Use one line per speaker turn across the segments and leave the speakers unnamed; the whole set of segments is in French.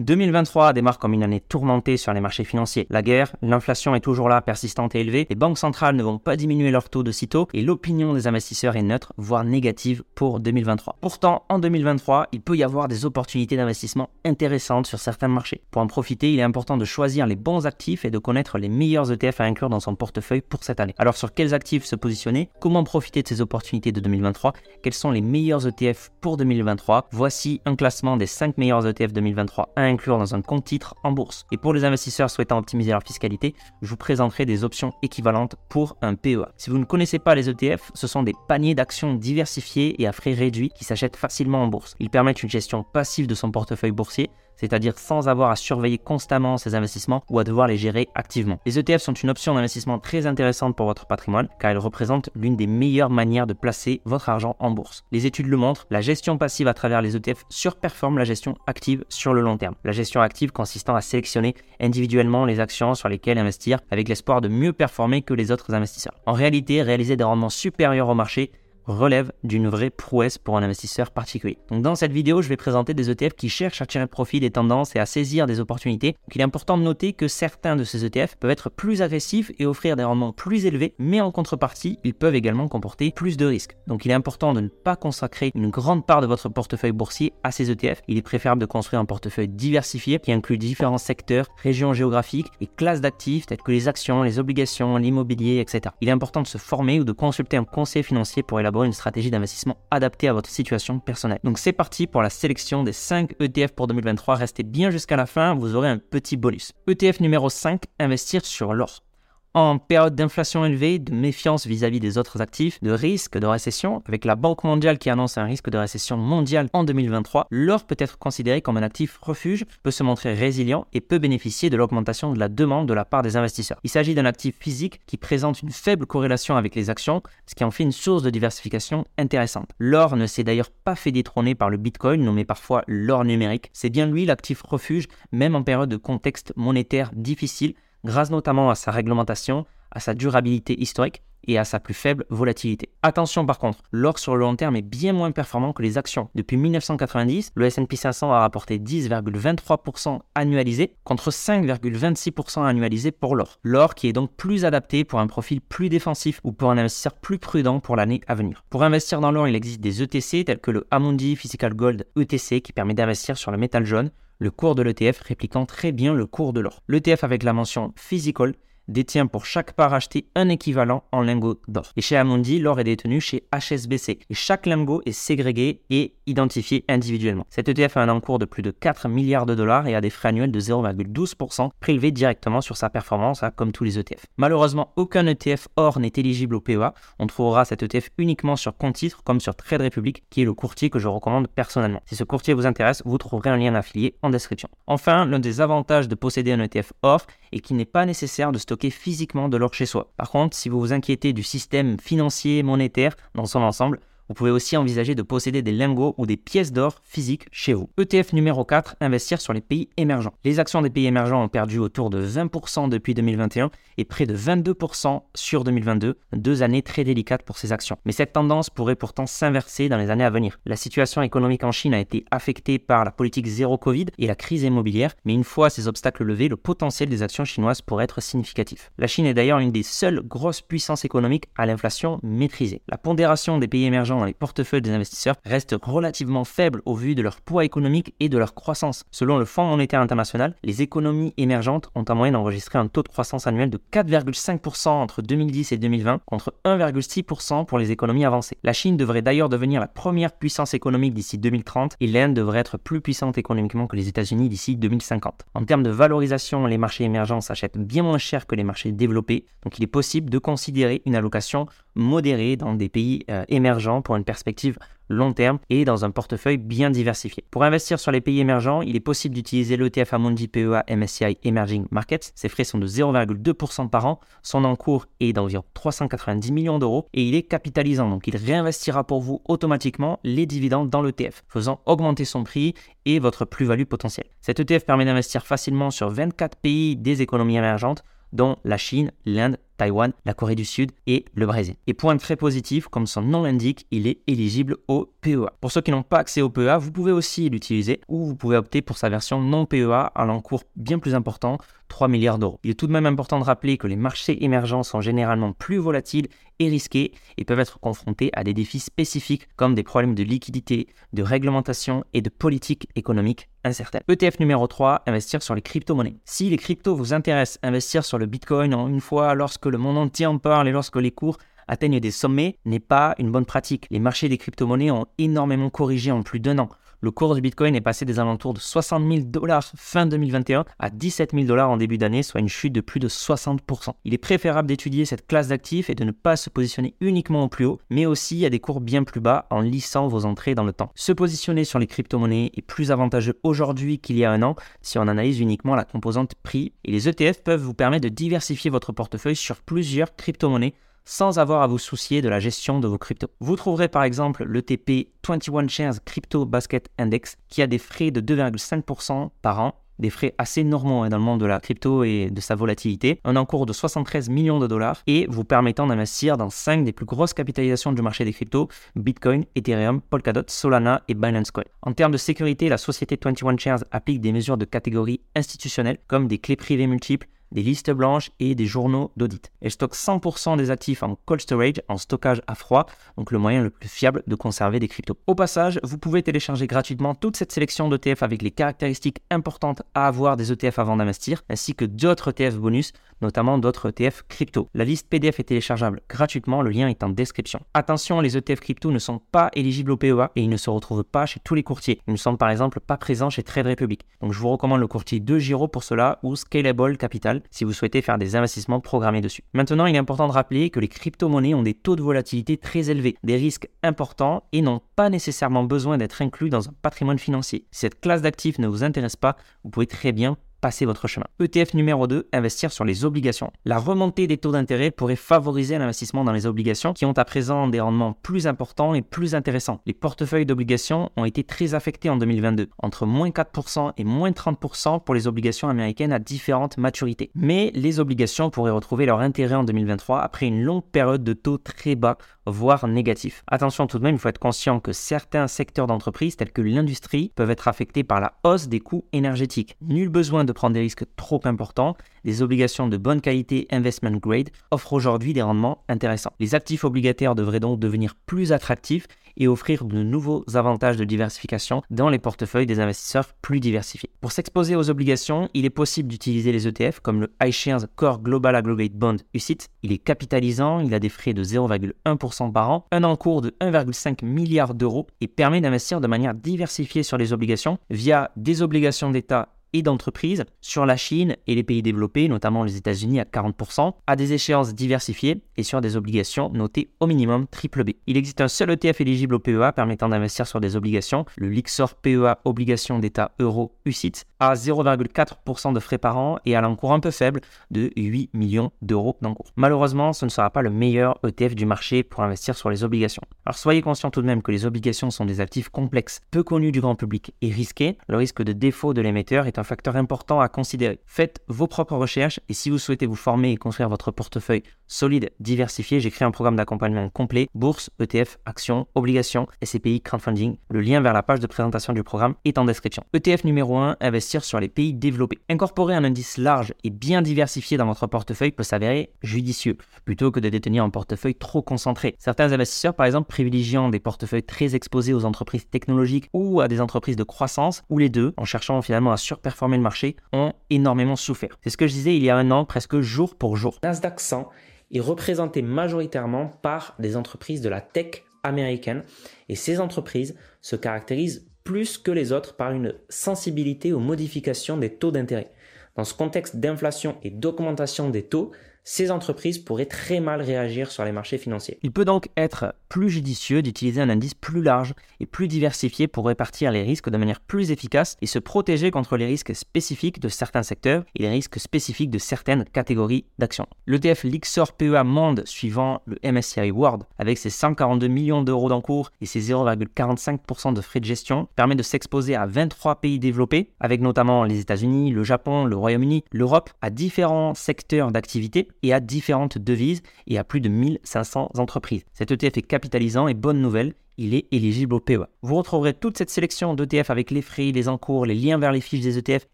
2023 démarre comme une année tourmentée sur les marchés financiers. La guerre, l'inflation est toujours là, persistante et élevée, les banques centrales ne vont pas diminuer leurs taux de sitôt et l'opinion des investisseurs est neutre, voire négative pour 2023. Pourtant, en 2023, il peut y avoir des opportunités d'investissement intéressantes sur certains marchés. Pour en profiter, il est important de choisir les bons actifs et de connaître les meilleurs ETF à inclure dans son portefeuille pour cette année. Alors sur quels actifs se positionner? Comment profiter de ces opportunités de 2023 Quels sont les meilleurs ETF pour 2023 Voici un classement des 5 meilleurs ETF 2023 l'inclure dans un compte titre en bourse. Et pour les investisseurs souhaitant optimiser leur fiscalité, je vous présenterai des options équivalentes pour un PEA. Si vous ne connaissez pas les ETF, ce sont des paniers d'actions diversifiés et à frais réduits qui s'achètent facilement en bourse. Ils permettent une gestion passive de son portefeuille boursier c'est-à-dire sans avoir à surveiller constamment ses investissements ou à devoir les gérer activement. Les ETF sont une option d'investissement très intéressante pour votre patrimoine car elles représentent l'une des meilleures manières de placer votre argent en bourse. Les études le montrent, la gestion passive à travers les ETF surperforme la gestion active sur le long terme. La gestion active consistant à sélectionner individuellement les actions sur lesquelles investir avec l'espoir de mieux performer que les autres investisseurs. En réalité, réaliser des rendements supérieurs au marché relève d'une vraie prouesse pour un investisseur particulier. Donc dans cette vidéo, je vais présenter des ETF qui cherchent à tirer profit des tendances et à saisir des opportunités. Donc il est important de noter que certains de ces ETF peuvent être plus agressifs et offrir des rendements plus élevés, mais en contrepartie, ils peuvent également comporter plus de risques. Donc il est important de ne pas consacrer une grande part de votre portefeuille boursier à ces ETF. Il est préférable de construire un portefeuille diversifié qui inclut différents secteurs, régions géographiques et classes d'actifs telles que les actions, les obligations, l'immobilier, etc. Il est important de se former ou de consulter un conseil financier pour élaborer une stratégie d'investissement adaptée à votre situation personnelle. Donc c'est parti pour la sélection des 5 ETF pour 2023. Restez bien jusqu'à la fin, vous aurez un petit bonus. ETF numéro 5, investir sur l'or. En période d'inflation élevée, de méfiance vis-à-vis des autres actifs, de risque de récession, avec la Banque mondiale qui annonce un risque de récession mondiale en 2023, l'or peut être considéré comme un actif refuge, peut se montrer résilient et peut bénéficier de l'augmentation de la demande de la part des investisseurs. Il s'agit d'un actif physique qui présente une faible corrélation avec les actions, ce qui en fait une source de diversification intéressante. L'or ne s'est d'ailleurs pas fait détrôner par le Bitcoin, nommé parfois l'or numérique. C'est bien lui l'actif refuge, même en période de contexte monétaire difficile grâce notamment à sa réglementation, à sa durabilité historique et à sa plus faible volatilité. Attention par contre, l'or sur le long terme est bien moins performant que les actions. Depuis 1990, le S&P 500 a rapporté 10,23% annualisé contre 5,26% annualisé pour l'or. L'or qui est donc plus adapté pour un profil plus défensif ou pour un investisseur plus prudent pour l'année à venir. Pour investir dans l'or, il existe des ETC tels que le Amundi Physical Gold ETC qui permet d'investir sur le métal jaune le cours de l'ETF répliquant très bien le cours de l'or. L'ETF avec la mention physical détient pour chaque part achetée un équivalent en lingots d'or. Et chez Amundi, l'or est détenu chez HSBC. Et chaque lingot est ségrégué et identifié individuellement. Cet ETF a un encours de plus de 4 milliards de dollars et a des frais annuels de 0,12% prélevés directement sur sa performance, hein, comme tous les ETF. Malheureusement, aucun ETF or n'est éligible au PEA. On trouvera cet ETF uniquement sur compte titre, comme sur Trade Republic, qui est le courtier que je recommande personnellement. Si ce courtier vous intéresse, vous trouverez un lien affilié en description. Enfin, l'un des avantages de posséder un ETF or est qu'il n'est pas nécessaire de stocker physiquement de l'or chez soi. Par contre, si vous vous inquiétez du système financier monétaire dans son ensemble, vous pouvez aussi envisager de posséder des lingots ou des pièces d'or physiques chez vous. ETF numéro 4, investir sur les pays émergents. Les actions des pays émergents ont perdu autour de 20% depuis 2021 et près de 22% sur 2022, deux années très délicates pour ces actions. Mais cette tendance pourrait pourtant s'inverser dans les années à venir. La situation économique en Chine a été affectée par la politique zéro Covid et la crise immobilière, mais une fois ces obstacles levés, le potentiel des actions chinoises pourrait être significatif. La Chine est d'ailleurs une des seules grosses puissances économiques à l'inflation maîtrisée. La pondération des pays émergents dans les portefeuilles des investisseurs reste relativement faible au vu de leur poids économique et de leur croissance. Selon le Fonds monétaire international, les économies émergentes ont en moyenne enregistré un taux de croissance annuel de 4,5% entre 2010 et 2020 contre 1,6% pour les économies avancées. La Chine devrait d'ailleurs devenir la première puissance économique d'ici 2030 et l'Inde devrait être plus puissante économiquement que les États-Unis d'ici 2050. En termes de valorisation, les marchés émergents s'achètent bien moins cher que les marchés développés, donc il est possible de considérer une allocation modérée dans des pays euh, émergents pour une perspective long terme et dans un portefeuille bien diversifié. Pour investir sur les pays émergents, il est possible d'utiliser l'ETF Amundi PEA MSCI Emerging Markets. Ses frais sont de 0,2% par an. Son encours est d'environ 390 millions d'euros et il est capitalisant. Donc il réinvestira pour vous automatiquement les dividendes dans l'ETF, faisant augmenter son prix et votre plus-value potentielle. Cet ETF permet d'investir facilement sur 24 pays des économies émergentes dont la Chine, l'Inde, Taïwan, la Corée du Sud et le Brésil. Et point très positif, comme son nom l'indique, il est éligible au PEA. Pour ceux qui n'ont pas accès au PEA, vous pouvez aussi l'utiliser ou vous pouvez opter pour sa version non PEA à l'encours bien plus important 3 milliards d'euros. Il est tout de même important de rappeler que les marchés émergents sont généralement plus volatiles et risqués et peuvent être confrontés à des défis spécifiques comme des problèmes de liquidité, de réglementation et de politique économique incertaine. ETF numéro 3, investir sur les crypto-monnaies. Si les cryptos vous intéressent, investir sur le Bitcoin en une fois lorsque le monde entier en parle et lorsque les cours atteignent des sommets n'est pas une bonne pratique. Les marchés des crypto-monnaies ont énormément corrigé en plus d'un an. Le cours du Bitcoin est passé des alentours de 60 000 dollars fin 2021 à 17 000 dollars en début d'année, soit une chute de plus de 60%. Il est préférable d'étudier cette classe d'actifs et de ne pas se positionner uniquement au plus haut, mais aussi à des cours bien plus bas en lissant vos entrées dans le temps. Se positionner sur les crypto-monnaies est plus avantageux aujourd'hui qu'il y a un an si on analyse uniquement la composante prix et les ETF peuvent vous permettre de diversifier votre portefeuille sur plusieurs crypto-monnaies sans avoir à vous soucier de la gestion de vos cryptos. Vous trouverez par exemple l'ETP 21 Shares Crypto Basket Index qui a des frais de 2,5% par an des frais assez normaux hein, dans le monde de la crypto et de sa volatilité, un encours de 73 millions de dollars et vous permettant d'investir dans 5 des plus grosses capitalisations du marché des cryptos, Bitcoin, Ethereum, Polkadot, Solana et Binance Coin. En termes de sécurité, la société 21 Shares applique des mesures de catégorie institutionnelle comme des clés privées multiples, des listes blanches et des journaux d'audit. Elle stocke 100% des actifs en cold storage, en stockage à froid, donc le moyen le plus fiable de conserver des cryptos. Au passage, vous pouvez télécharger gratuitement toute cette sélection d'ETF avec les caractéristiques importantes à avoir des ETF avant d'investir, ainsi que d'autres ETF bonus, notamment d'autres ETF crypto. La liste PDF est téléchargeable gratuitement, le lien est en description. Attention, les ETF crypto ne sont pas éligibles au PEA et ils ne se retrouvent pas chez tous les courtiers. Ils ne sont par exemple pas présents chez Trade Republic. Donc je vous recommande le courtier de Giro pour cela ou Scalable Capital si vous souhaitez faire des investissements programmés dessus. Maintenant, il est important de rappeler que les crypto-monnaies ont des taux de volatilité très élevés, des risques importants et n'ont pas nécessairement besoin d'être inclus dans un patrimoine financier. Si cette classe d'actifs ne vous intéresse pas, vous pouvez très bien passer votre chemin. ETF numéro 2, investir sur les obligations. La remontée des taux d'intérêt pourrait favoriser l'investissement dans les obligations qui ont à présent des rendements plus importants et plus intéressants. Les portefeuilles d'obligations ont été très affectés en 2022, entre moins 4% et moins 30% pour les obligations américaines à différentes maturités. Mais les obligations pourraient retrouver leur intérêt en 2023 après une longue période de taux très bas, voire négatifs. Attention tout de même, il faut être conscient que certains secteurs d'entreprise tels que l'industrie peuvent être affectés par la hausse des coûts énergétiques. Nul besoin de prendre des risques trop importants, des obligations de bonne qualité investment grade offrent aujourd'hui des rendements intéressants. Les actifs obligataires devraient donc devenir plus attractifs et offrir de nouveaux avantages de diversification dans les portefeuilles des investisseurs plus diversifiés. Pour s'exposer aux obligations, il est possible d'utiliser les ETF comme le iShares Core Global Aggregate Bond UCITS. Il est capitalisant, il a des frais de 0,1% par an, un encours de 1,5 milliard d'euros et permet d'investir de manière diversifiée sur les obligations via des obligations d'État et d'entreprises sur la Chine et les pays développés, notamment les États-Unis à 40%, à des échéances diversifiées et sur des obligations notées au minimum triple B. Il existe un seul ETF éligible au PEA permettant d'investir sur des obligations, le Lixor PEA Obligations d'État Euro UCITS, à 0,4% de frais par an et à l'encours un peu faible de 8 millions d'euros d'encours. Malheureusement, ce ne sera pas le meilleur ETF du marché pour investir sur les obligations. Alors soyez conscient tout de même que les obligations sont des actifs complexes, peu connus du grand public et risqués. Le risque de défaut de l'émetteur est un facteur important à considérer. Faites vos propres recherches et si vous souhaitez vous former et construire votre portefeuille solide, diversifié, j'ai créé un programme d'accompagnement complet, bourse, ETF, actions, obligations, SCPI, crowdfunding. Le lien vers la page de présentation du programme est en description. ETF numéro 1, investir sur les pays développés. Incorporer un indice large et bien diversifié dans votre portefeuille peut s'avérer judicieux, plutôt que de détenir un portefeuille trop concentré. Certains investisseurs, par exemple, privilégiant des portefeuilles très exposés aux entreprises technologiques ou à des entreprises de croissance, ou les deux, en cherchant finalement à surperformer le marché ont énormément souffert. C'est ce que je disais il y a un an, presque jour pour jour. Nasdaq 100 est représenté majoritairement par des entreprises de la tech américaine et ces entreprises se caractérisent plus que les autres par une sensibilité aux modifications des taux d'intérêt. Dans ce contexte d'inflation et d'augmentation des taux, ces entreprises pourraient très mal réagir sur les marchés financiers. Il peut donc être plus judicieux d'utiliser un indice plus large et plus diversifié pour répartir les risques de manière plus efficace et se protéger contre les risques spécifiques de certains secteurs et les risques spécifiques de certaines catégories d'actions. L'ETF Lixor PEA Monde suivant le MSCI World avec ses 142 millions d'euros d'encours et ses 0,45% de frais de gestion permet de s'exposer à 23 pays développés avec notamment les États-Unis, le Japon, le Royaume-Uni, l'Europe à différents secteurs d'activité et à différentes devises et à plus de 1500 entreprises. Cet ETF est capitalisant et bonne nouvelle, il est éligible au PEA. Vous retrouverez toute cette sélection d'ETF avec les frais, les encours, les liens vers les fiches des ETF,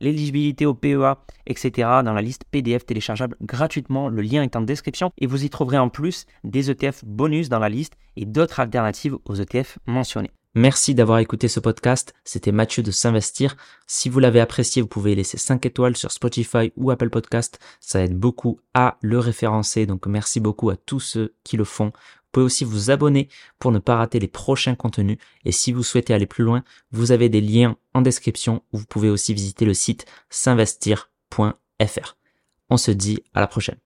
l'éligibilité au PEA, etc. dans la liste PDF téléchargeable gratuitement. Le lien est en description et vous y trouverez en plus des ETF bonus dans la liste et d'autres alternatives aux ETF mentionnés. Merci d'avoir écouté ce podcast. C'était Mathieu de S'investir. Si vous l'avez apprécié, vous pouvez laisser 5 étoiles sur Spotify ou Apple Podcast. Ça aide beaucoup à le référencer. Donc merci beaucoup à tous ceux qui le font pouvez aussi vous abonner pour ne pas rater les prochains contenus. Et si vous souhaitez aller plus loin, vous avez des liens en description où vous pouvez aussi visiter le site s'investir.fr. On se dit à la prochaine.